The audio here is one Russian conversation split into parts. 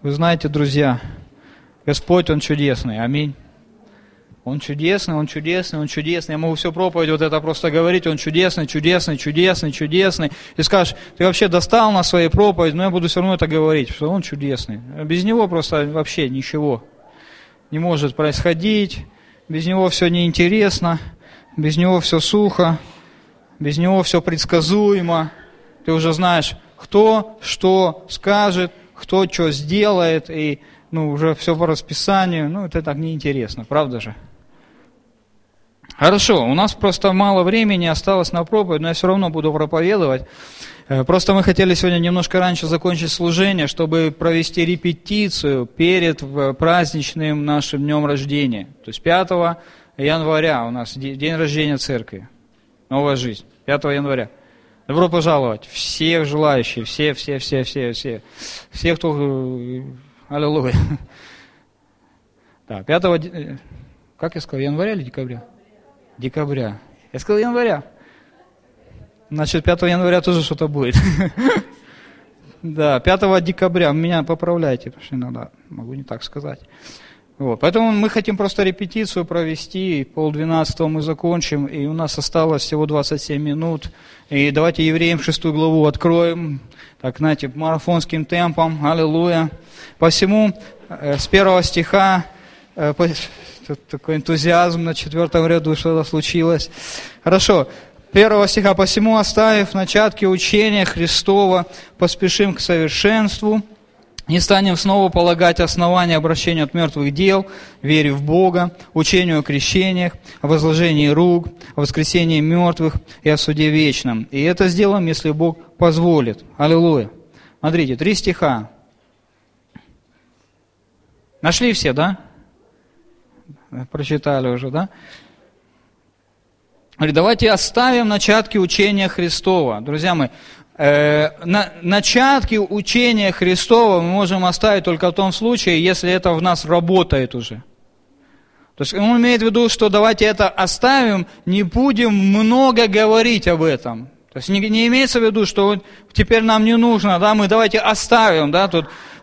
Вы знаете, друзья, Господь, Он чудесный. Аминь. Он чудесный, Он чудесный, Он чудесный. Я могу всю проповедь вот это просто говорить, Он чудесный, чудесный, чудесный, чудесный. И скажешь, ты вообще достал на своей проповеди, но я буду все равно это говорить, что Он чудесный. Без Него просто вообще ничего не может происходить, без Него все неинтересно, без Него все сухо, без Него все предсказуемо. Ты уже знаешь, кто что скажет, кто что сделает, и ну, уже все по расписанию. Ну, это так неинтересно, правда же? Хорошо, у нас просто мало времени осталось на проповедь, но я все равно буду проповедовать. Э, просто мы хотели сегодня немножко раньше закончить служение, чтобы провести репетицию перед э, праздничным нашим днем рождения. То есть 5 января у нас день рождения церкви. Новая жизнь. 5 января. Добро пожаловать. Всех желающих, все, все, все, все, все. Все, кто... Э, аллилуйя. Да, 5... Как я сказал, января или декабря? Декабря. Я сказал января. Значит, 5 января тоже что-то будет. Да, 5 декабря. Меня поправляйте, потому что иногда могу не так сказать. Вот. Поэтому мы хотим просто репетицию провести, полдвенадцатого мы закончим, и у нас осталось всего 27 минут. И давайте евреям шестую главу откроем, так, знаете, марафонским темпом, аллилуйя. Посему э, с первого стиха, э, тут такой энтузиазм на четвертом ряду, что-то случилось. Хорошо, первого стиха, посему оставив начатки учения Христова, поспешим к совершенству, не станем снова полагать основания обращения от мертвых дел, вере в Бога, учению о крещениях, о возложении рук, о воскресении мертвых и о суде вечном. И это сделаем, если Бог позволит. Аллилуйя. Смотрите, три стиха. Нашли все, да? Прочитали уже, да? Говорит, давайте оставим начатки учения Христова. Друзья мои, начатки учения Христова мы можем оставить только в том случае, если это в нас работает уже. То есть он имеет в виду, что давайте это оставим, не будем много говорить об этом. То есть не, не имеется в виду, что теперь нам не нужно, да, мы давайте оставим, да, тут Э,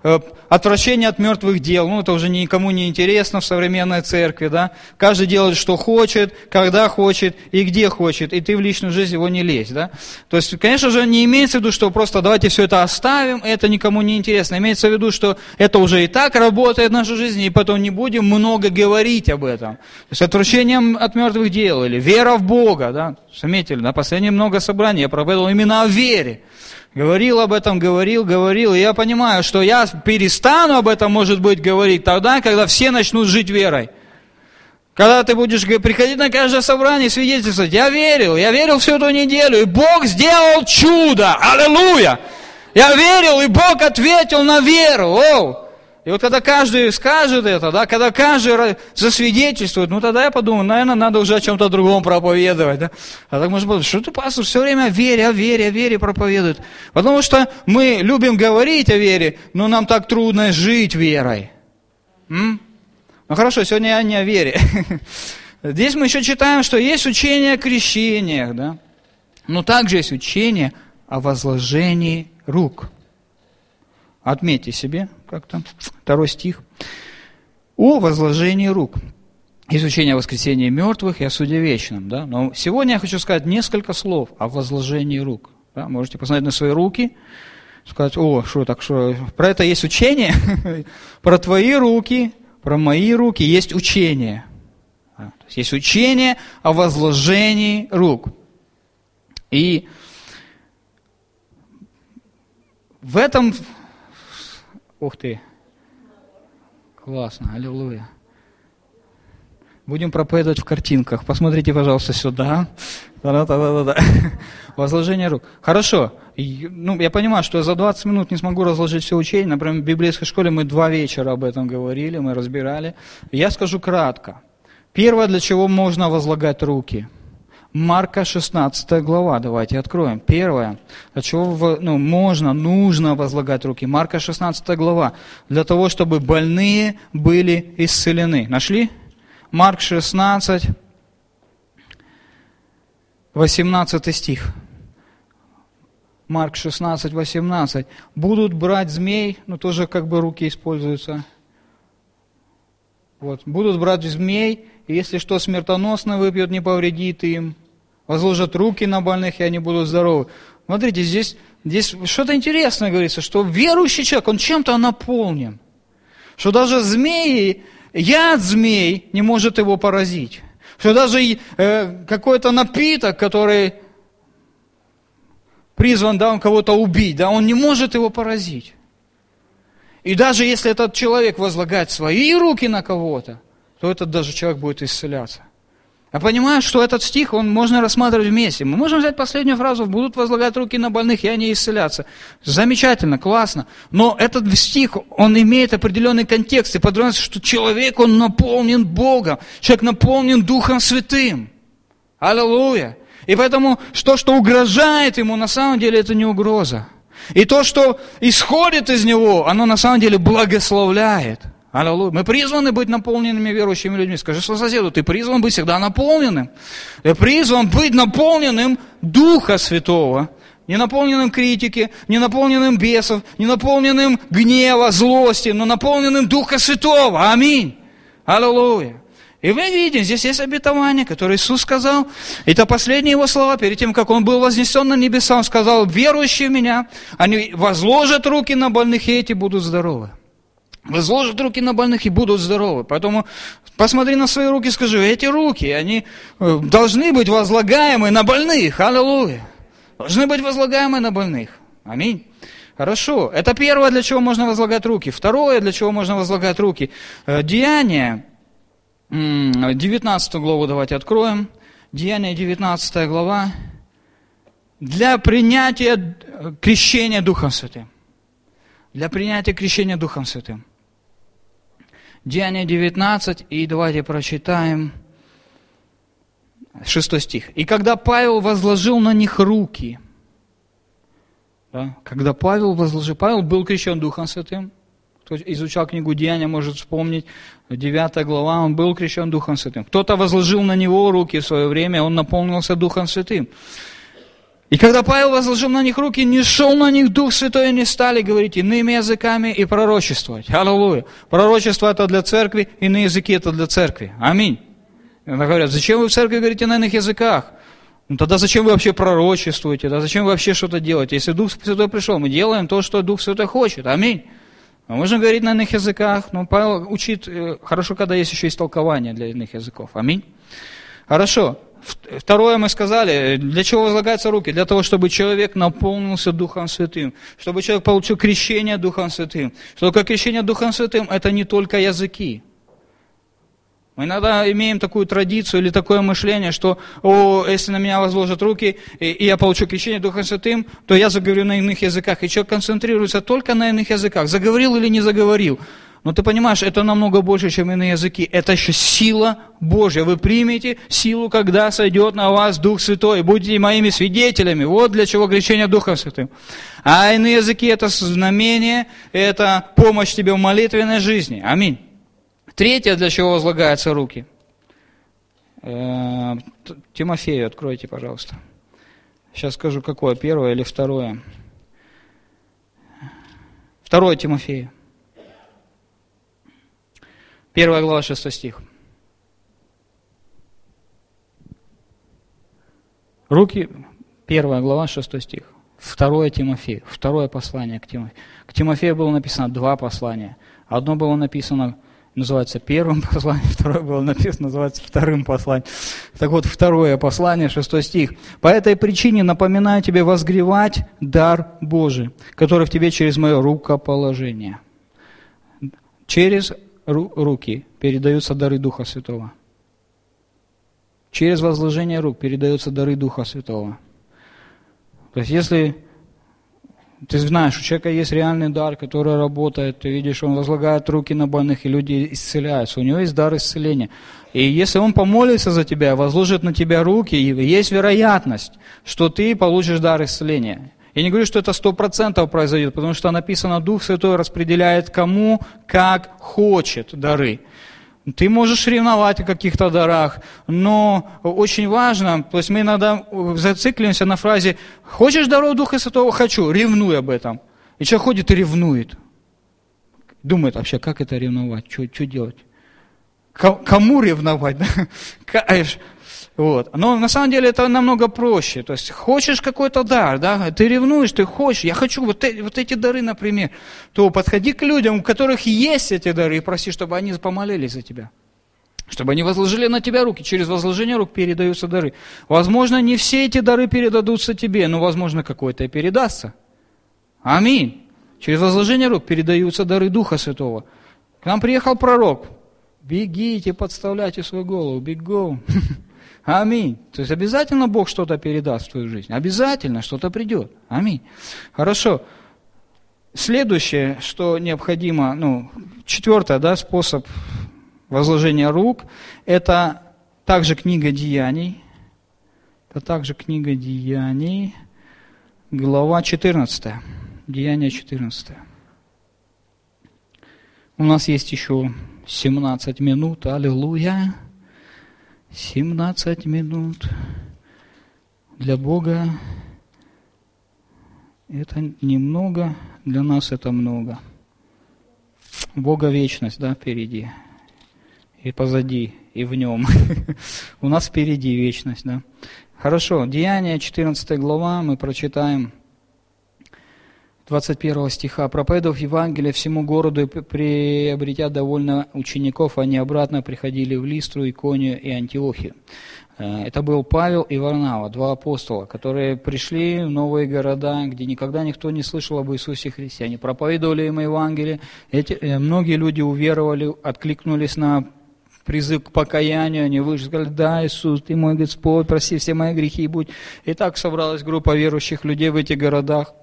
отвращение от мертвых дел, ну это уже никому не интересно в современной церкви, да, каждый делает, что хочет, когда хочет и где хочет, и ты в личную жизнь его не лезь, да. То есть, конечно же, не имеется в виду, что просто давайте все это оставим, это никому не интересно, имеется в виду, что это уже и так работает в нашей жизни, и потом не будем много говорить об этом. То есть, отвращение от мертвых дел, или вера в Бога, да, заметили, на последнее много собраний я проповедовал именно о вере. Говорил об этом, говорил, говорил. И я понимаю, что я перестану об этом, может быть, говорить тогда, когда все начнут жить верой. Когда ты будешь приходить на каждое собрание и свидетельствовать, я верил, я верил всю эту неделю, и Бог сделал чудо, аллилуйя! Я верил, и Бог ответил на веру, оу! И вот когда каждый скажет это, да, когда каждый засвидетельствует, ну тогда я подумаю, наверное, надо уже о чем-то другом проповедовать. Да? А так может быть, что ты, пастор, все время о вере, о вере, о вере проповедует. Потому что мы любим говорить о вере, но нам так трудно жить верой. М? Ну хорошо, сегодня я не о вере. Здесь мы еще читаем, что есть учение о крещениях, да? но также есть учение о возложении рук. Отметьте себе, как там, второй стих. О возложении рук. Изучение о воскресении мертвых и о суде вечном. Да? Но сегодня я хочу сказать несколько слов о возложении рук. Да? Можете посмотреть на свои руки, сказать, о, что так, что про это есть учение, про твои руки, про мои руки есть учение. Есть учение о возложении рук. И в этом Ух ты. Классно, аллилуйя. Будем проповедовать в картинках. Посмотрите, пожалуйста, сюда. Да-да-да-да-да. Возложение рук. Хорошо. Ну, я понимаю, что за 20 минут не смогу разложить все учение. Например, в библейской школе мы два вечера об этом говорили, мы разбирали. Я скажу кратко. Первое, для чего можно возлагать руки – Марка 16 глава, давайте откроем. Первое, для чего ну, можно, нужно возлагать руки. Марка 16 глава, для того, чтобы больные были исцелены. Нашли? Марк 16, 18 стих. Марк 16, 18. Будут брать змей, ну тоже как бы руки используются. Вот. Будут брать змей, если что смертоносно выпьют, не повредит им. Возложат руки на больных, и они будут здоровы. Смотрите, здесь, здесь что-то интересное говорится, что верующий человек, он чем-то наполнен. Что даже змеи, яд змей не может его поразить. Что даже э, какой-то напиток, который призван, да, он кого-то убить, да, он не может его поразить. И даже если этот человек возлагает свои руки на кого-то, то этот даже человек будет исцеляться. Я понимаю, что этот стих, он можно рассматривать вместе. Мы можем взять последнюю фразу, будут возлагать руки на больных, и они исцелятся. Замечательно, классно. Но этот стих, он имеет определенный контекст, и подразумевается, что человек, он наполнен Богом, человек наполнен Духом Святым. Аллилуйя. И поэтому то, что угрожает ему, на самом деле это не угроза. И то, что исходит из него, оно на самом деле благословляет. Аллилуйя. Мы призваны быть наполненными верующими людьми. Скажи своему соседу, ты призван быть всегда наполненным. Ты призван быть наполненным Духа Святого. Не наполненным критики, не наполненным бесов, не наполненным гнева, злости, но наполненным Духа Святого. Аминь. Аллилуйя. И мы видим, здесь есть обетование, которое Иисус сказал. Это последние его слова, перед тем, как он был вознесен на небеса, он сказал, верующие в меня, они возложат руки на больных, и эти будут здоровы. Возложат руки на больных и будут здоровы. Поэтому посмотри на свои руки и скажи, эти руки, они э, должны быть возлагаемы на больных. Аллилуйя. Должны быть возлагаемы на больных. Аминь. Хорошо. Это первое, для чего можно возлагать руки. Второе, для чего можно возлагать руки. Э, деяние 19 главу давайте откроем. Деяние 19 глава. Для принятия крещения Духом Святым. Для принятия крещения Духом Святым. Деяние 19, и давайте прочитаем 6 стих. «И когда Павел возложил на них руки», да, когда Павел возложил, Павел был крещен Духом Святым, кто изучал книгу Деяния, может вспомнить, 9 глава, он был крещен Духом Святым. Кто-то возложил на него руки в свое время, он наполнился Духом Святым. И когда Павел возложил на них руки, не шел на них Дух Святой, и не стали говорить иными языками и пророчествовать. Аллилуйя. Пророчество это для церкви, иные языки это для церкви. Аминь. И говорят, зачем вы в церкви говорите на иных языках? Ну тогда зачем вы вообще пророчествуете? Тогда зачем вы вообще что-то делаете? Если Дух Святой пришел, мы делаем то, что Дух Святой хочет. Аминь. Мы можем говорить на иных языках, но Павел учит, э, хорошо, когда есть еще истолкование для иных языков. Аминь. Хорошо. Второе мы сказали, для чего возлагаются руки? Для того, чтобы человек наполнился Духом Святым, чтобы человек получил крещение Духом Святым. Что такое крещение Духом Святым? Это не только языки. Мы иногда имеем такую традицию или такое мышление, что о, если на меня возложат руки, и, и я получу крещение Духом Святым, то я заговорю на иных языках. И человек концентрируется только на иных языках. Заговорил или не заговорил. Но ты понимаешь, это намного больше, чем иные языки. Это еще сила Божья. Вы примете силу, когда сойдет на вас Дух Святой. Будете моими свидетелями. Вот для чего крещение Духом Святым. А иные языки – это знамение, это помощь тебе в молитвенной жизни. Аминь. Третье, для чего возлагаются руки. Э, Тимофею откройте, пожалуйста. Сейчас скажу, какое, первое или второе. Второе Тимофею. Первая глава, шестой стих. Руки, первая глава, шестой стих. Второе Тимофею, второе послание к Тимофею. К Тимофею было написано два послания. Одно было написано называется первым посланием, второе было написано, называется вторым посланием. Так вот, второе послание, шестой стих. «По этой причине напоминаю тебе возгревать дар Божий, который в тебе через мое рукоположение». Через ру- руки передаются дары Духа Святого. Через возложение рук передаются дары Духа Святого. То есть, если ты знаешь, у человека есть реальный дар, который работает. Ты видишь, он возлагает руки на больных, и люди исцеляются. У него есть дар исцеления. И если он помолится за тебя, возложит на тебя руки, есть вероятность, что ты получишь дар исцеления. Я не говорю, что это сто процентов произойдет, потому что написано, Дух Святой распределяет кому, как хочет дары. Ты можешь ревновать о каких-то дарах, но очень важно, то есть мы иногда зацикливаемся на фразе «Хочешь даров Духа Святого? Хочу, ревнуй об этом». И человек ходит и ревнует. Думает вообще, как это ревновать, что, делать? Кому ревновать? Вот. Но на самом деле это намного проще. То есть хочешь какой-то дар, да, ты ревнуешь, ты хочешь, я хочу вот, эти, вот эти дары, например, то подходи к людям, у которых есть эти дары, и проси, чтобы они помолились за тебя. Чтобы они возложили на тебя руки. Через возложение рук передаются дары. Возможно, не все эти дары передадутся тебе, но, возможно, какой-то и передастся. Аминь. Через возложение рук передаются дары Духа Святого. К нам приехал пророк. Бегите, подставляйте свою голову, бегом. Аминь. То есть обязательно Бог что-то передаст в твою жизнь. Обязательно что-то придет. Аминь. Хорошо. Следующее, что необходимо, ну, четвертое, да, способ возложения рук, это также книга Деяний. Это также книга Деяний, глава 14. Деяния 14. У нас есть еще 17 минут. Аллилуйя. 17 минут для Бога это немного, для нас это много. Бога вечность, да, впереди. И позади, и в нем. У нас впереди вечность, да. Хорошо, Деяние, 14 глава, мы прочитаем 21 стиха. «Проповедовав Евангелие всему городу и приобретя довольно учеников, они обратно приходили в Листру, Иконию и Антиохию». Э, это был Павел и Варнава, два апостола, которые пришли в новые города, где никогда никто не слышал об Иисусе Христе. Они проповедовали им Евангелие. Эти, э, многие люди уверовали, откликнулись на призыв к покаянию, они вышли, сказали, да, Иисус, ты мой Господь, прости все мои грехи, и будь. И так собралась группа верующих людей в этих городах.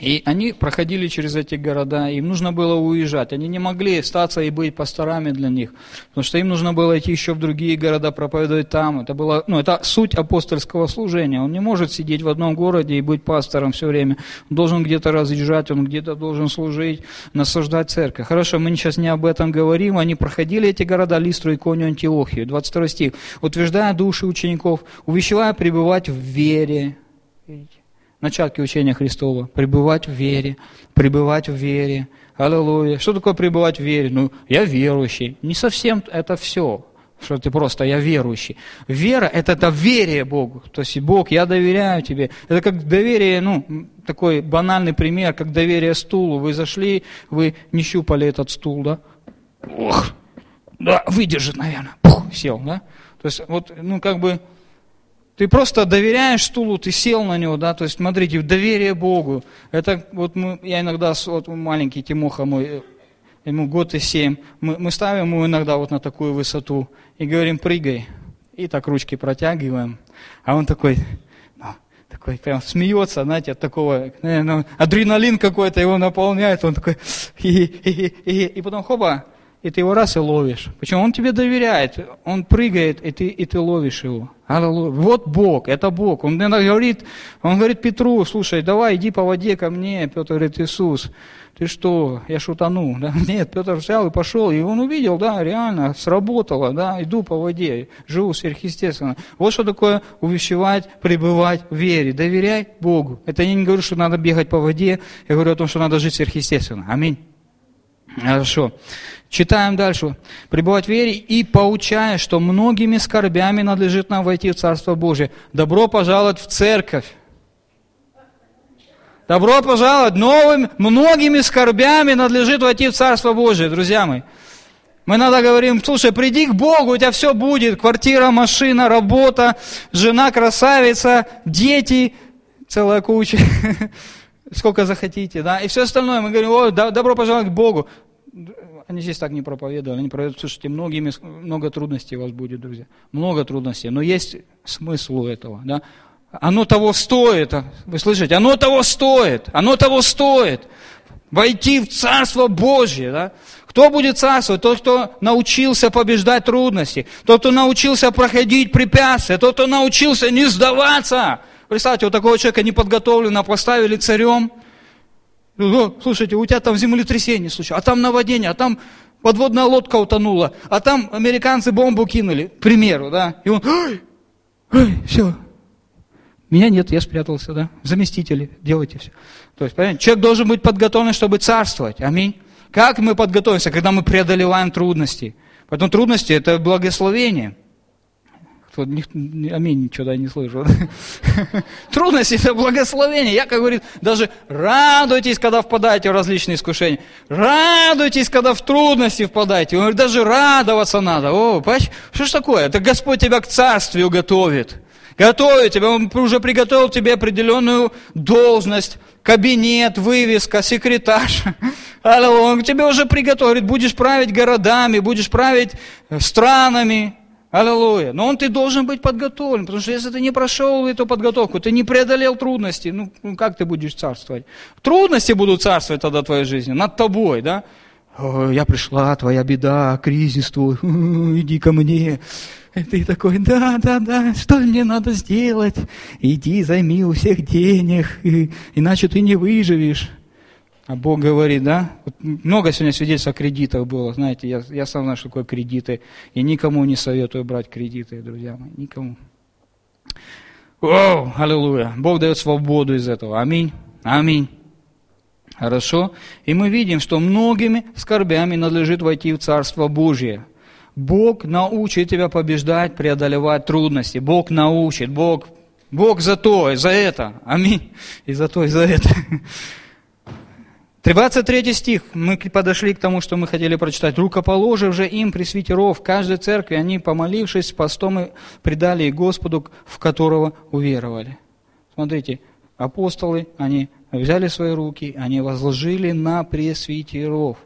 И они проходили через эти города, им нужно было уезжать. Они не могли остаться и быть пасторами для них, потому что им нужно было идти еще в другие города, проповедовать там. Это, было, ну, это суть апостольского служения. Он не может сидеть в одном городе и быть пастором все время. Он должен где-то разъезжать, он где-то должен служить, насаждать церковь. Хорошо, мы сейчас не об этом говорим. Они проходили эти города, Листру, Иконию, Антиохию. 22 стих. «Утверждая души учеников, увещевая пребывать в вере». Видите? Начатки учения Христова. Пребывать в вере, пребывать в вере. Аллилуйя. Что такое пребывать в вере? Ну, я верующий. Не совсем это все, что ты просто я верующий. Вера – это доверие Богу. То есть, Бог, я доверяю тебе. Это как доверие, ну, такой банальный пример, как доверие стулу. Вы зашли, вы не щупали этот стул, да? Ох, да, выдержит, наверное. Пух, сел, да? То есть, вот, ну, как бы, ты просто доверяешь стулу, ты сел на него, да, то есть, смотрите, доверие Богу. Это вот мы, я иногда, вот маленький Тимоха мой, ему год и семь, мы, мы ставим его иногда вот на такую высоту и говорим, прыгай. И так ручки протягиваем. А он такой, ну, такой прям смеется, знаете, от такого, наверное, адреналин какой-то его наполняет, он такой, и, и, и, и потом хоба, и ты его раз и ловишь. Почему? Он тебе доверяет, он прыгает, и ты, и ты ловишь его. Вот Бог, это Бог. Он говорит, он говорит Петру, слушай, давай иди по воде ко мне. Петр говорит, Иисус, ты что, я шутану? Да? Нет, Петр взял и пошел, и он увидел, да, реально, сработало, да, иду по воде, живу сверхъестественно. Вот что такое увещевать, пребывать в вере. Доверяй Богу. Это я не говорю, что надо бегать по воде, я говорю о том, что надо жить сверхъестественно. Аминь. Хорошо. Читаем дальше. «Пребывать в вере и поучая, что многими скорбями надлежит нам войти в Царство Божие». Добро пожаловать в церковь. Добро пожаловать новым, многими скорбями надлежит войти в Царство Божие, друзья мои. Мы иногда говорим, слушай, приди к Богу, у тебя все будет. Квартира, машина, работа, жена красавица, дети, целая куча. Сколько захотите, да. И все остальное. Мы говорим, о, добро пожаловать к Богу. Они здесь так не проповедовали, они проповедуют, слушайте, многими, много трудностей у вас будет, друзья. Много трудностей, но есть смысл у этого, да. Оно того стоит, вы слышите, оно того стоит, оно того стоит. Войти в Царство Божье, да. Кто будет царствовать? Тот, кто научился побеждать трудности, тот, кто научился проходить препятствия, тот, кто научился не сдаваться. Представьте, вот такого человека неподготовленного поставили царем, ну, ну, слушайте, у тебя там землетрясение случилось, а там наводнение, а там подводная лодка утонула, а там американцы бомбу кинули, к примеру, да, и он, ой, ой, все, меня нет, я спрятался, да, заместители, делайте все. То есть, понимаете, человек должен быть подготовлен, чтобы царствовать, аминь. Как мы подготовимся, когда мы преодолеваем трудности? Поэтому трудности – это благословение. Кто, аминь, ничего не слышу. Трудности – это благословение. Я, как говорит, даже радуйтесь, когда впадаете в различные искушения. Радуйтесь, когда в трудности впадаете. Он говорит, даже радоваться надо. О, что ж такое? Это Господь тебя к царствию готовит. Готовит тебя, Он уже приготовил тебе определенную должность, кабинет, вывеска, секретарь. Он тебе уже приготовит, будешь править городами, будешь править странами. Аллилуйя. Но он ты должен быть подготовлен, потому что если ты не прошел эту подготовку, ты не преодолел трудности, ну, ну как ты будешь царствовать? Трудности будут царствовать тогда в твоей жизни, над тобой, да? Я пришла, твоя беда, кризис твой, иди ко мне. И ты такой, да, да, да, что мне надо сделать? Иди, займи у всех денег, иначе ты не выживешь. А Бог говорит, да? Вот много сегодня свидетельств о кредитах было. Знаете, я, я сам знаю, что такое кредиты. И никому не советую брать кредиты, друзья мои. Никому. О, аллилуйя. Бог дает свободу из этого. Аминь. Аминь. Хорошо? И мы видим, что многими скорбями надлежит войти в Царство Божье. Бог научит тебя побеждать, преодолевать трудности. Бог научит. Бог, Бог за то и за это. Аминь. И за то, и за это. 23 стих, мы подошли к тому, что мы хотели прочитать. «Рукоположив же им пресвитеров каждой церкви, они, помолившись постом, и предали Господу, в которого уверовали». Смотрите, апостолы, они взяли свои руки, они возложили на пресвитеров.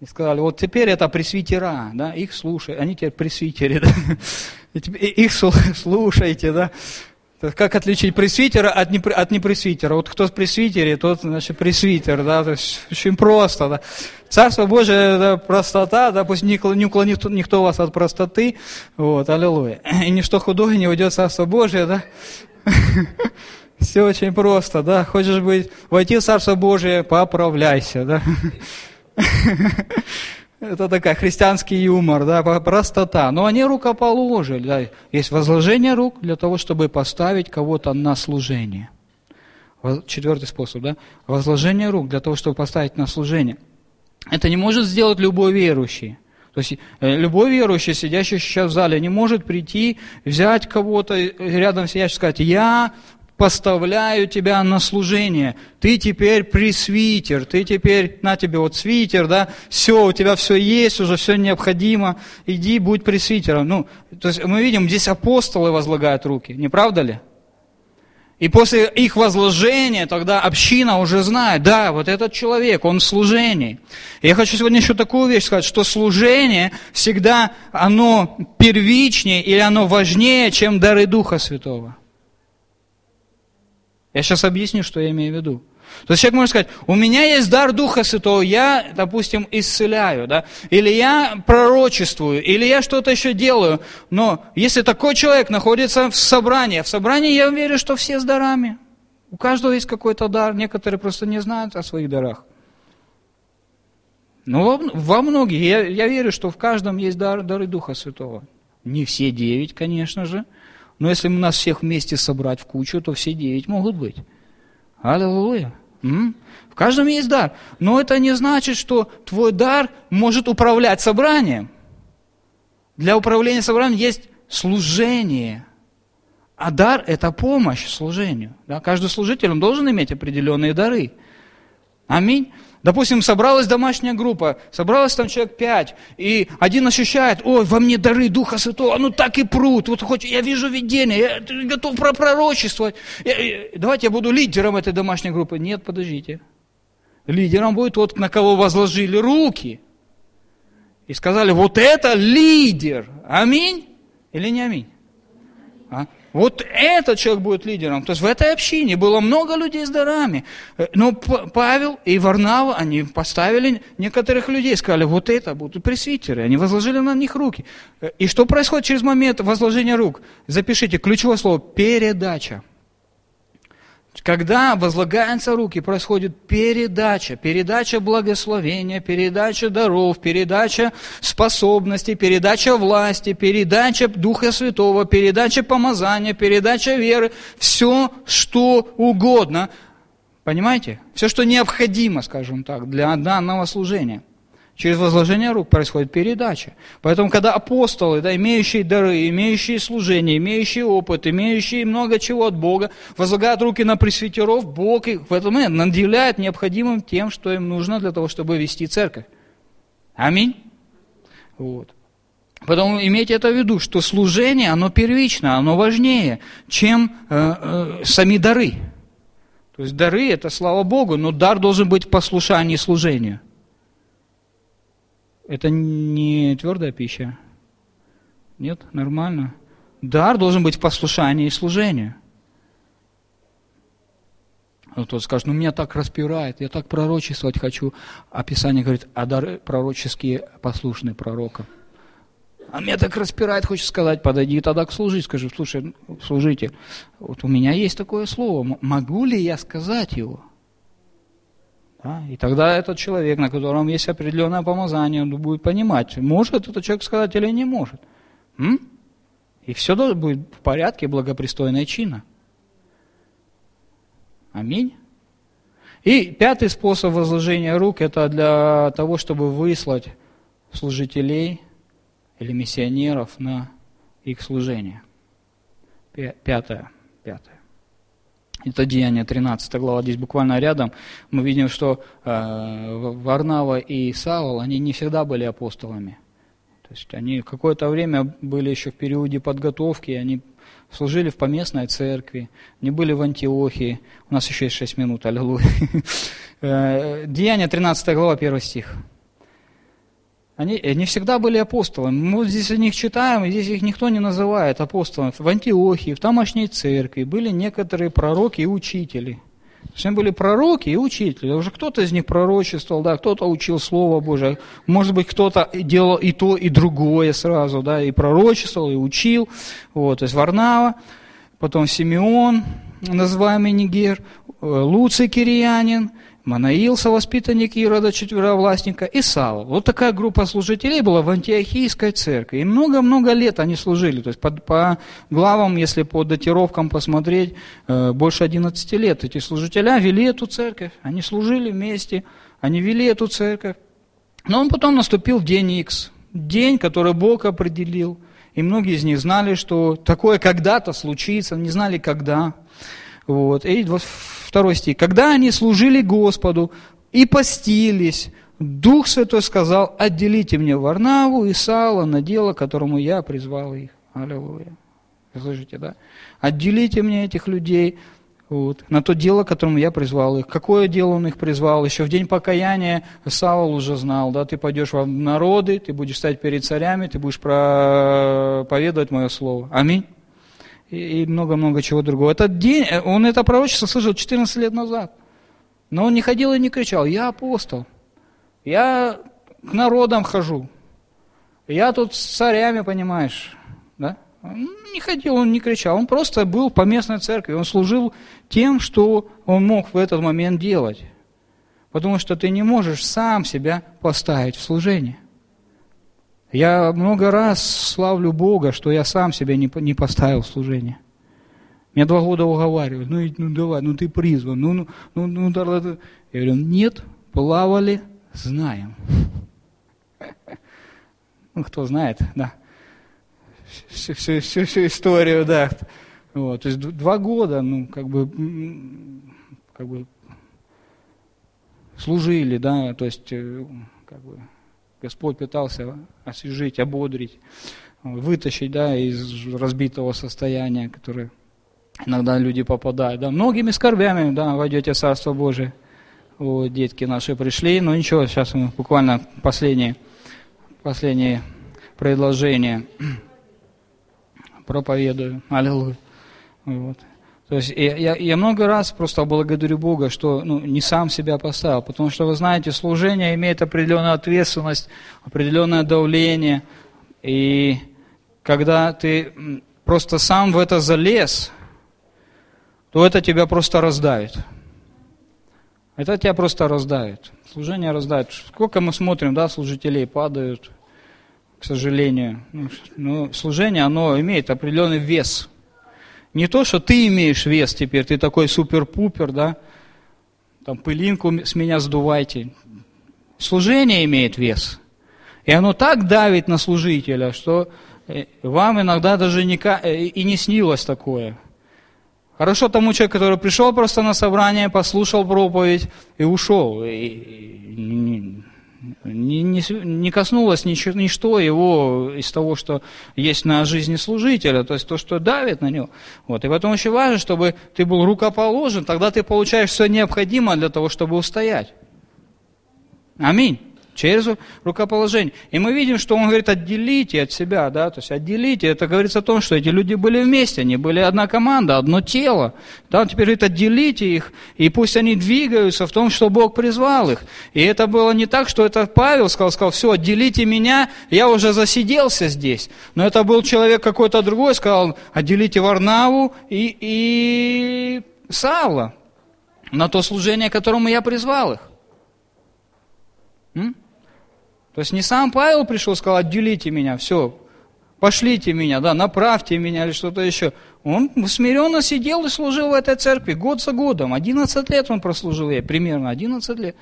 И сказали, вот теперь это пресвитера, да, их слушай, они теперь пресвитеры, да, их слушайте, да. Как отличить пресвитера от, не, от непресвитера? Вот кто в пресвитере, тот, значит, пресвитер, да, то есть очень просто, да. Царство Божие, это простота, да, пусть не, не уклонит никто вас от простоты, вот, аллилуйя. И ничто худое не уйдет в Царство Божие, да. Все очень просто, да. Хочешь быть, войти в Царство Божие, поправляйся, да. Это такая христианский юмор, да, простота. Но они рукоположили, да. Есть возложение рук для того, чтобы поставить кого-то на служение. Четвертый способ, да. Возложение рук для того, чтобы поставить на служение. Это не может сделать любой верующий. То есть э, любой верующий, сидящий сейчас в зале, не может прийти, взять кого-то рядом сидящего и сказать, я поставляю тебя на служение. Ты теперь пресвитер, ты теперь, на тебе вот свитер, да, все, у тебя все есть, уже все необходимо, иди, будь пресвитером. Ну, то есть мы видим, здесь апостолы возлагают руки, не правда ли? И после их возложения тогда община уже знает, да, вот этот человек, он в служении. Я хочу сегодня еще такую вещь сказать, что служение всегда, оно первичнее или оно важнее, чем дары Духа Святого. Я сейчас объясню, что я имею в виду. То есть человек может сказать, у меня есть дар Духа Святого, я, допустим, исцеляю, да, или я пророчествую, или я что-то еще делаю. Но если такой человек находится в собрании, в собрании я верю, что все с дарами. У каждого есть какой-то дар, некоторые просто не знают о своих дарах. Но во, во многих, я, я верю, что в каждом есть дар, дары Духа Святого. Не все девять, конечно же, но если нас всех вместе собрать в кучу, то все девять могут быть. Аллилуйя. В каждом есть дар. Но это не значит, что твой дар может управлять собранием. Для управления собранием есть служение. А дар – это помощь служению. Да? Каждый служитель он должен иметь определенные дары. Аминь. Допустим, собралась домашняя группа, собралось там человек пять, и один ощущает, ой, во мне дары Духа Святого, ну так и прут, вот хоть я вижу видение, я готов пророчествовать, я, давайте я буду лидером этой домашней группы. Нет, подождите. Лидером будет тот, на кого возложили руки. И сказали, вот это лидер. Аминь или не аминь? А? Вот этот человек будет лидером. То есть в этой общине было много людей с дарами. Э, но Павел и Варнава, они поставили некоторых людей, сказали, вот это будут пресвитеры. Они возложили на них руки. Э, и что происходит через момент возложения рук? Запишите ключевое слово – передача. Когда возлагаются руки, происходит передача, передача благословения, передача даров, передача способностей, передача власти, передача Духа Святого, передача помазания, передача веры, все, что угодно. Понимаете? Все, что необходимо, скажем так, для данного служения. Через возложение рук происходит передача. Поэтому, когда апостолы, да, имеющие дары, имеющие служение, имеющие опыт, имеющие много чего от Бога, возлагают руки на пресвитеров, Бог их в этот момент наделяет необходимым тем, что им нужно для того, чтобы вести церковь. Аминь. Вот. Поэтому имейте это в виду, что служение, оно первично, оно важнее, чем э, э, сами дары. То есть дары – это слава Богу, но дар должен быть в послушании служению. Это не твердая пища? Нет? Нормально? Дар должен быть в послушании и служении. А тот скажет, ну меня так распирает, я так пророчествовать хочу. А Писание говорит, а дары пророческие послушные пророка. А меня так распирает, хочет сказать, подойди тогда к служить, скажи, слушай, служитель, вот у меня есть такое слово, могу ли я сказать его? Да? И тогда этот человек, на котором есть определенное помазание, он будет понимать, может этот человек сказать или не может. М? И все будет в порядке, благопристойная чина. Аминь. И пятый способ возложения рук – это для того, чтобы выслать служителей или миссионеров на их служение. Пятое. Пятое. Это Деяние 13 глава, здесь буквально рядом. Мы видим, что э, Варнава и Савол, они не всегда были апостолами. То есть они какое-то время были еще в периоде подготовки, они служили в поместной церкви, не были в Антиохии. У нас еще есть 6 минут, аллилуйя. Э, Деяние 13 глава, 1 стих. Они не всегда были апостолами. Мы вот здесь о них читаем, и здесь их никто не называет апостолами. В Антиохии, в тамошней церкви были некоторые пророки и учители. То есть были пророки и учители. Уже кто-то из них пророчествовал, да, кто-то учил Слово Божие. Может быть, кто-то делал и то, и другое сразу, да, и пророчествовал, и учил. Вот, то есть Варнава, потом Симеон, называемый Нигер, э, Луций Кириянин – Манаил, совоспитанник Ирода, четверовластника, и Савл. Вот такая группа служителей была в Антиохийской церкви. И много-много лет они служили. То есть по, по главам, если по датировкам посмотреть, э, больше 11 лет эти служителя вели эту церковь. Они служили вместе, они вели эту церковь. Но он потом наступил день X, день, который Бог определил. И многие из них знали, что такое когда-то случится, не знали когда. Вот. И второй стих. «Когда они служили Господу и постились, Дух Святой сказал, отделите мне Варнаву и Сала на дело, которому я призвал их». Аллилуйя. Слышите, да? Отделите мне этих людей вот, на то дело, которому я призвал их. Какое дело он их призвал? Еще в день покаяния Саул уже знал, да, ты пойдешь в народы, ты будешь стать перед царями, ты будешь проповедовать мое слово. Аминь и много-много чего другого. Этот день, э, он это пророчество слышал 14 лет назад. Но он не ходил и не кричал, я апостол, я к народам хожу, я тут с царями, понимаешь, да? Он не ходил, он не кричал, он просто был по местной церкви, он служил тем, что он мог в этот момент делать. Потому что ты не можешь сам себя поставить в служение. Я много раз славлю Бога, что я сам себя не, не поставил в служение. Меня два года уговаривают, ну, ну давай, ну ты призван, ну, ну, ну, ну да, да. Я говорю, нет, плавали, знаем. Ну, кто знает, да. Всю, всю, всю, всю историю, да. Вот, то есть два года, ну, как бы, как бы служили, да, то есть, э, как бы, Господь пытался освежить, ободрить, вытащить да, из разбитого состояния, которое иногда люди попадают. Да. Многими скорбями да, войдете в Царство Божие. Вот, детки наши пришли, но ничего, сейчас мы буквально последние, последние предложения проповедую. Аллилуйя. Вот. То есть я, я много раз просто благодарю Бога, что ну, не сам себя поставил, потому что, вы знаете, служение имеет определенную ответственность, определенное давление, и когда ты просто сам в это залез, то это тебя просто раздавит. Это тебя просто раздавит. Служение раздавит. Сколько мы смотрим, да, служителей падают, к сожалению. Ну, ну, служение, оно имеет определенный вес. Не то, что ты имеешь вес теперь, ты такой супер-пупер, да, там пылинку с меня сдувайте. Служение имеет вес. И оно так давит на служителя, что э, вам иногда даже э, и не снилось такое – Хорошо тому человеку, который пришел просто на собрание, послушал проповедь и ушел. И не, не, не коснулось ничего, ничто его из того, что есть на жизни служителя, то есть то, что давит на него. Вот. И поэтому очень важно, чтобы ты был рукоположен, тогда ты получаешь все необходимое для того, чтобы устоять. Аминь через рукоположение. И мы видим, что он говорит, отделите от себя, да, то есть отделите. Это говорится о том, что эти люди были вместе, они были одна команда, одно тело. Да, он теперь говорит, отделите их, и пусть они двигаются в том, что Бог призвал их. И это было не так, что это Павел сказал, сказал, все, отделите меня, я уже засиделся здесь. Но это был человек какой-то другой, сказал, отделите Варнаву и, и Савла на то служение, которому я призвал их. М? То есть не сам Павел пришел и сказал, отделите меня, все, пошлите меня, да, направьте меня или что-то еще. Он смиренно сидел и служил в этой церкви год за годом. 11 лет он прослужил ей, примерно 11 лет.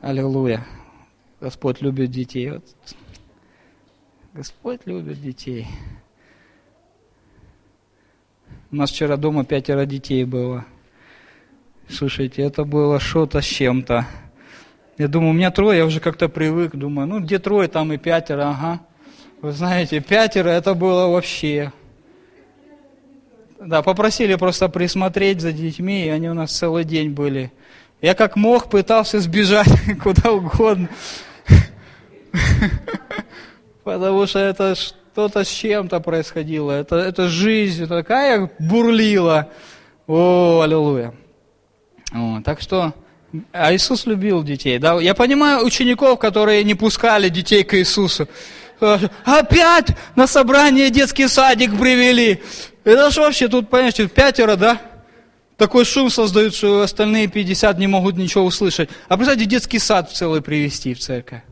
Аллилуйя. Господь любит детей. Вот. Господь любит детей. У нас вчера дома пятеро детей было. Слушайте, это было что-то с чем-то. Я думаю, у меня трое, я уже как-то привык, думаю, ну где трое, там и пятеро, ага. Вы знаете, пятеро это было вообще. Да, попросили просто присмотреть за детьми, и они у нас целый день были. Я как мог пытался сбежать куда угодно. Потому что это что-то с чем-то происходило. Это, это жизнь такая бурлила. О, аллилуйя. О, так что а Иисус любил детей. Да? Я понимаю учеников, которые не пускали детей к Иисусу. Опять на собрание детский садик привели. Это же вообще тут, понимаете, пятеро, да? Такой шум создают, что остальные 50 не могут ничего услышать. А представьте, детский сад в целый привести в церковь.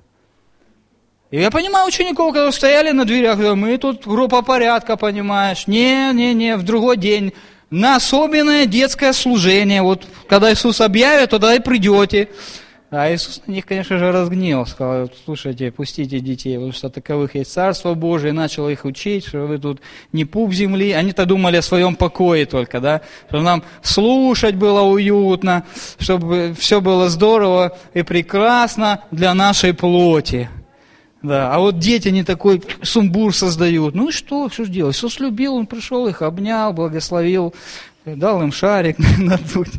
И я понимаю учеников, которые стояли на дверях, мы тут группа порядка, понимаешь. Не, не, не, в другой день на особенное детское служение. Вот когда Иисус объявит, тогда и придете. А Иисус на них, конечно же, разгнел, сказал, слушайте, пустите детей, потому что таковых есть Царство Божие, и начал их учить, что вы тут не пуп земли. Они-то думали о своем покое только, да, чтобы нам слушать было уютно, чтобы все было здорово и прекрасно для нашей плоти. Да, а вот дети не такой сумбур создают. Ну и что, что же делать? Иисус любил, Он пришел, их обнял, благословил, дал им шарик надуть.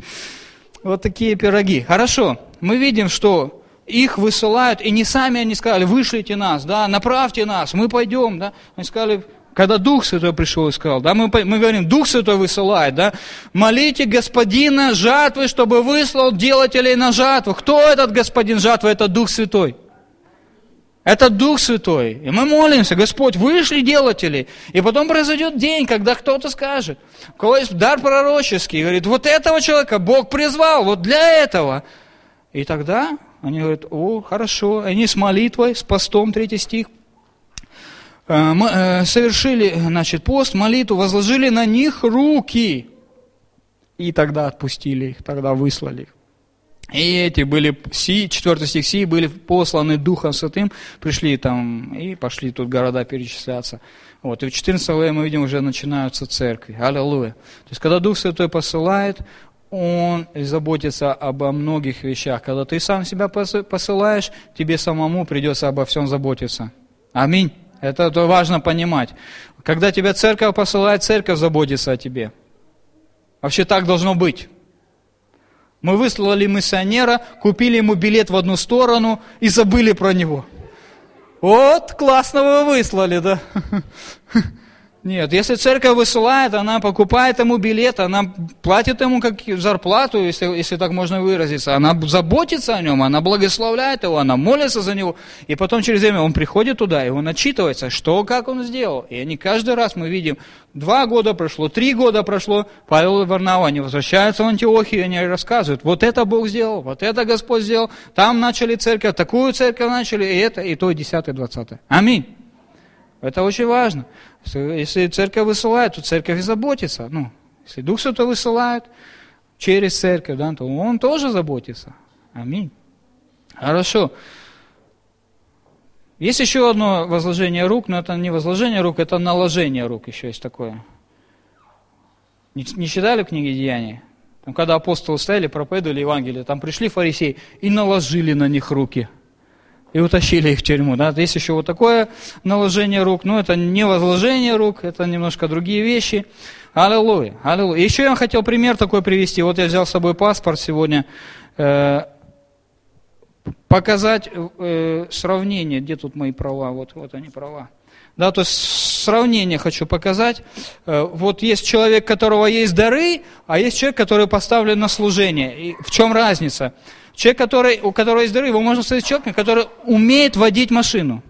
Вот такие пироги. Хорошо, мы видим, что их высылают, и не сами они сказали, вышлите нас, да, направьте нас, мы пойдем, да. Они сказали, когда Дух Святой пришел и сказал, да, мы, мы говорим, Дух Святой высылает, да, молите Господина жатвы, чтобы выслал делателей на жатву. Кто этот Господин жатвы? Это Дух Святой. Это Дух Святой. И мы молимся, Господь, вышли делатели. И потом произойдет день, когда кто-то скажет, у кого есть дар пророческий, говорит, вот этого человека Бог призвал, вот для этого. И тогда они говорят, о, хорошо. Они с молитвой, с постом, третий стих, э, э, совершили, значит, пост, молитву, возложили на них руки. И тогда отпустили их, тогда выслали их. И эти были, си, 4 стих, си были посланы Духом Святым, пришли там и пошли тут города перечисляться. Вот. И в 14 главе мы видим, уже начинаются церкви. Аллилуйя. То есть, когда Дух Святой посылает, Он заботится обо многих вещах. Когда ты сам себя посылаешь, тебе самому придется обо всем заботиться. Аминь. Это, это важно понимать. Когда тебя церковь посылает, церковь заботится о тебе. Вообще так должно быть. Мы выслали миссионера, купили ему билет в одну сторону и забыли про него. Вот, классно вы выслали, да? Нет, если церковь высылает, она покупает ему билет, она платит ему как зарплату, если, если так можно выразиться. Она заботится о нем, она благословляет его, она молится за него. И потом через время он приходит туда, и он отчитывается, что, как он сделал. И они каждый раз мы видим, два года прошло, три года прошло, Павел и Варнава, они возвращаются в Антиохию, и они рассказывают, вот это Бог сделал, вот это Господь сделал, там начали церковь, такую церковь начали, и это, и то, и десятое, двадцатое. Аминь. Это очень важно. Если церковь высылает, то церковь и заботится. Ну, если Дух Святой высылает через церковь, да, то он тоже заботится. Аминь. Хорошо. Есть еще одно возложение рук, но это не возложение рук, это наложение рук еще есть такое. Не, не читали книги Деяний? Там, когда апостолы стояли, проповедовали Евангелие, там пришли фарисеи и наложили на них руки – и утащили их в тюрьму. Да? Есть еще вот такое наложение рук, но это не возложение рук, это немножко другие вещи. Аллилуйя, аллилуйя. Еще я хотел пример такой привести. Вот я взял с собой паспорт сегодня. Э, показать э, сравнение, где тут мои права, вот, вот они права. Да, то есть сравнение хочу показать. Э, вот есть человек, у которого есть дары, а есть человек, который поставлен на служение. И в чем разница? Человек, который, у которого есть дары, его можно сказать человеком, который умеет водить машину.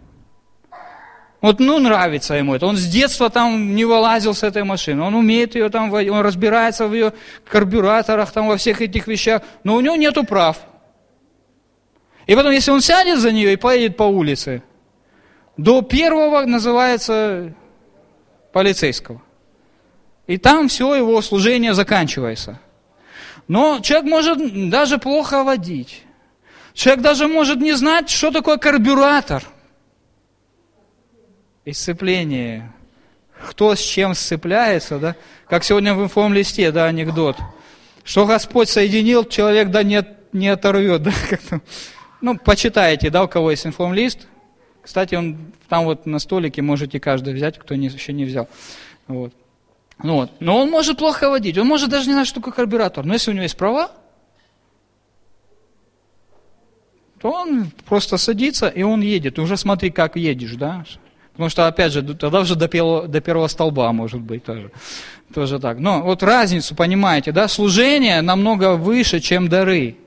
Вот, ну, нравится ему это. Он с детства там не вылазил с этой машины. Он умеет ее там водить, он разбирается в ее карбюраторах, там во всех этих вещах, но у него нету прав. И потом, если он сядет за нее и поедет по улице, до первого называется полицейского. И там все его служение заканчивается. Но человек может даже плохо водить. Человек даже может не знать, что такое карбюратор. И сцепление. Кто с чем сцепляется, да? Как сегодня в информлисте, да, анекдот. Что Господь соединил, человек да не, не оторвет, да, как-то. Ну, почитайте, да, у кого есть информлист. Кстати, он там вот на столике можете каждый взять, кто не, еще не взял. Вот. Ну вот. Но он может плохо водить, он может даже не знать, что такое карбюратор. Но если у него есть права, то он просто садится и он едет. И уже смотри, как едешь, да? Потому что, опять же, тогда уже до первого, до первого столба, может быть, тоже, тоже так. Но вот разницу, понимаете, да? Служение намного выше, чем дары.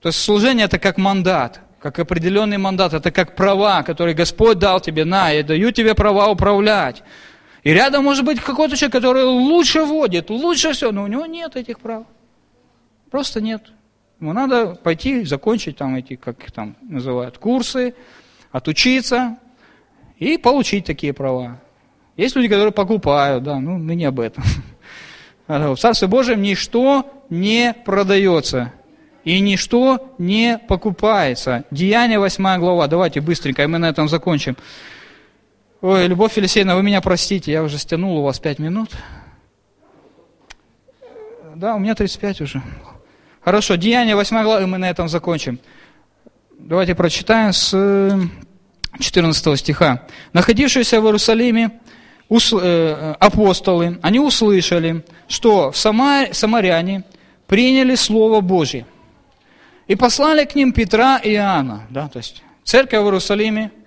То есть служение это как мандат, как определенный мандат, это как права, которые Господь дал тебе, на, я даю тебе права управлять. И рядом может быть какой-то человек, который лучше водит, лучше все, но у него нет этих прав. Просто нет. Ему надо пойти, закончить там эти, как их там называют, курсы, отучиться и получить такие права. Есть люди, которые покупают, да, ну мы не об этом. В Царстве Божьем ничто не продается и ничто не покупается. Деяние 8 глава. Давайте быстренько, и мы на этом закончим. Ой, Любовь Елисеевна, вы меня простите, я уже стянул у вас пять минут. Да, у меня 35 уже. Хорошо, Деяние 8 главы, мы на этом закончим. Давайте прочитаем с 14 стиха. Находившиеся в Иерусалиме э, апостолы, они услышали, что в Самаряне приняли Слово Божье. И послали к ним Петра и Иоанна. Да, то есть церковь в Иерусалиме –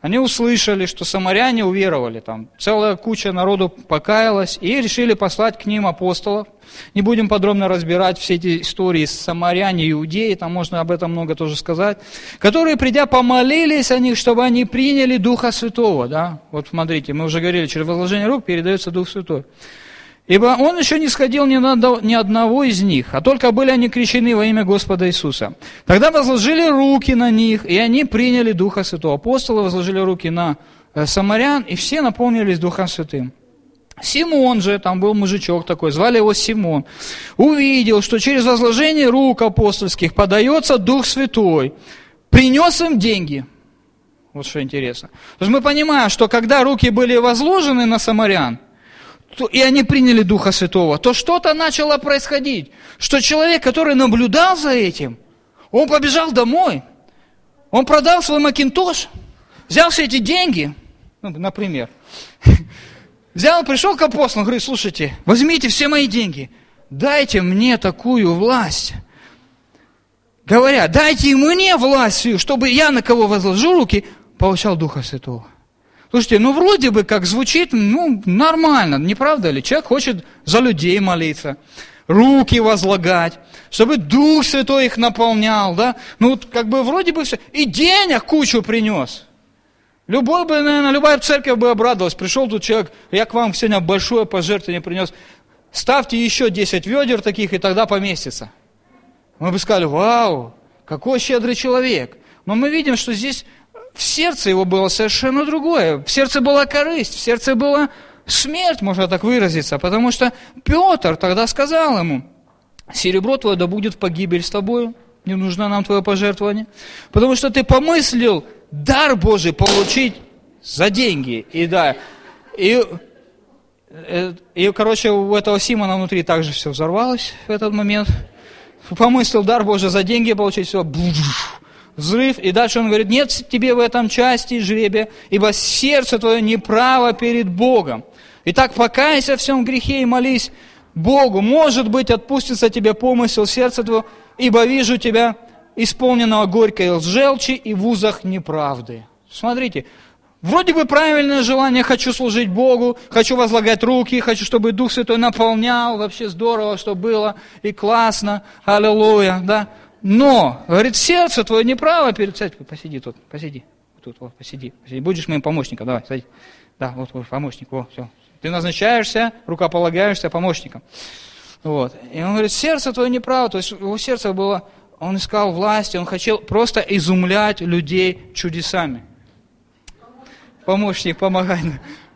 они услышали, что самаряне уверовали, там целая куча народу покаялась, и решили послать к ним апостолов. Не будем подробно разбирать все эти истории с самаряне, иудеи, там можно об этом много тоже сказать, которые, придя, помолились о них, чтобы они приняли Духа Святого. Да? Вот смотрите, мы уже говорили, через возложение рук передается Дух Святой. Ибо он еще не сходил ни, на, ни одного из них, а только были они крещены во имя Господа Иисуса. Тогда возложили руки на них, и они приняли Духа Святого. Апостолы возложили руки на э, самарян, и все наполнились Духом Святым. Симон же, там был мужичок такой, звали его Симон, увидел, что через возложение рук апостольских подается Дух Святой, принес им деньги. Вот что интересно. То есть мы понимаем, что когда руки были возложены на самарян, и они приняли Духа Святого, то что-то начало происходить. Что человек, который наблюдал за этим, он побежал домой, он продал свой макинтош, взял все эти деньги, ну, например, взял, пришел к апостолу, говорит, слушайте, возьмите все мои деньги, дайте мне такую власть. Говоря, дайте мне власть, чтобы я на кого возложу руки, получал Духа Святого. Слушайте, ну вроде бы как звучит, ну нормально, не правда ли? Человек хочет за людей молиться, руки возлагать, чтобы Дух Святой их наполнял, да? Ну вот как бы вроде бы все. И денег кучу принес. Любой бы, наверное, любая церковь бы обрадовалась. Пришел тут человек, я к вам сегодня большое пожертвование принес. Ставьте еще 10 ведер таких, и тогда поместится. Мы бы сказали, вау, какой щедрый человек. Но мы видим, что здесь в сердце его было совершенно другое. В сердце была корысть, в сердце была смерть, можно так выразиться. Потому что Петр тогда сказал ему, серебро твое да будет погибель с тобою, не нужно нам твое пожертвование. Потому что ты помыслил дар Божий получить за деньги. И да, и, э, и, короче, у этого Симона внутри также все взорвалось в этот момент. Помыслил дар Божий за деньги получить, все, взрыв. И дальше он говорит, нет тебе в этом части жребия, ибо сердце твое неправо перед Богом. Итак, покайся в всем грехе и молись Богу. Может быть, отпустится тебе помысел сердца твоего, ибо вижу тебя исполненного горькой лжелчи и в узах неправды. Смотрите, вроде бы правильное желание, хочу служить Богу, хочу возлагать руки, хочу, чтобы Дух Святой наполнял, вообще здорово, что было, и классно, аллилуйя, да. Но, говорит, сердце твое неправо перед церковью. Посиди тут, посиди. Тут, вот, посиди, посиди. Будешь моим помощником, давай, садись. Да, вот, вот помощник, вот, все. Ты назначаешься, рукополагаешься помощником. Вот. И он говорит, сердце твое неправо. То есть его сердце было, он искал власти, он хотел просто изумлять людей чудесами. Помощник, помогай.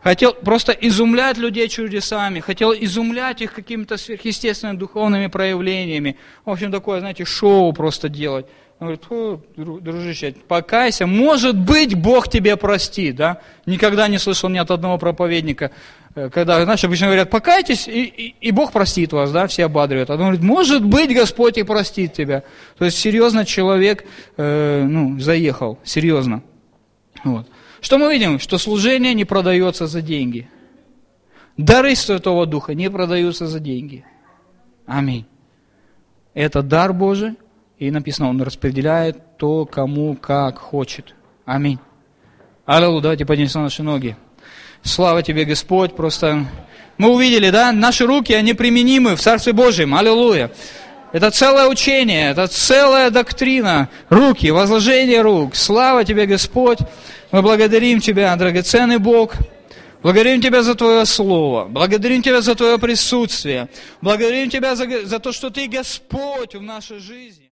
Хотел просто изумлять людей чудесами, хотел изумлять их какими-то сверхъестественными духовными проявлениями. В общем, такое, знаете, шоу просто делать. Он говорит, О, дружище, покайся, может быть, Бог тебе простит, да? Никогда не слышал ни от одного проповедника, э, когда, знаешь, обычно говорят, покайтесь, и, и, и Бог простит вас, да, все ободривают. А он говорит, может быть, Господь и простит тебя. То есть, серьезно человек, э, ну, заехал, серьезно. Вот. Что мы видим? Что служение не продается за деньги. Дары Святого Духа не продаются за деньги. Аминь. Это дар Божий, и написано, Он распределяет то, кому как хочет. Аминь. Аллилуйя, давайте поднимемся на наши ноги. Слава Тебе, Господь, просто... Мы увидели, да, наши руки, они применимы в Царстве Божьем. Аллилуйя. Это целое учение, это целая доктрина. Руки, возложение рук. Слава Тебе, Господь. Мы благодарим Тебя, драгоценный Бог. Благодарим Тебя за Твое Слово. Благодарим Тебя за Твое присутствие. Благодарим Тебя за, за то, что Ты Господь в нашей жизни.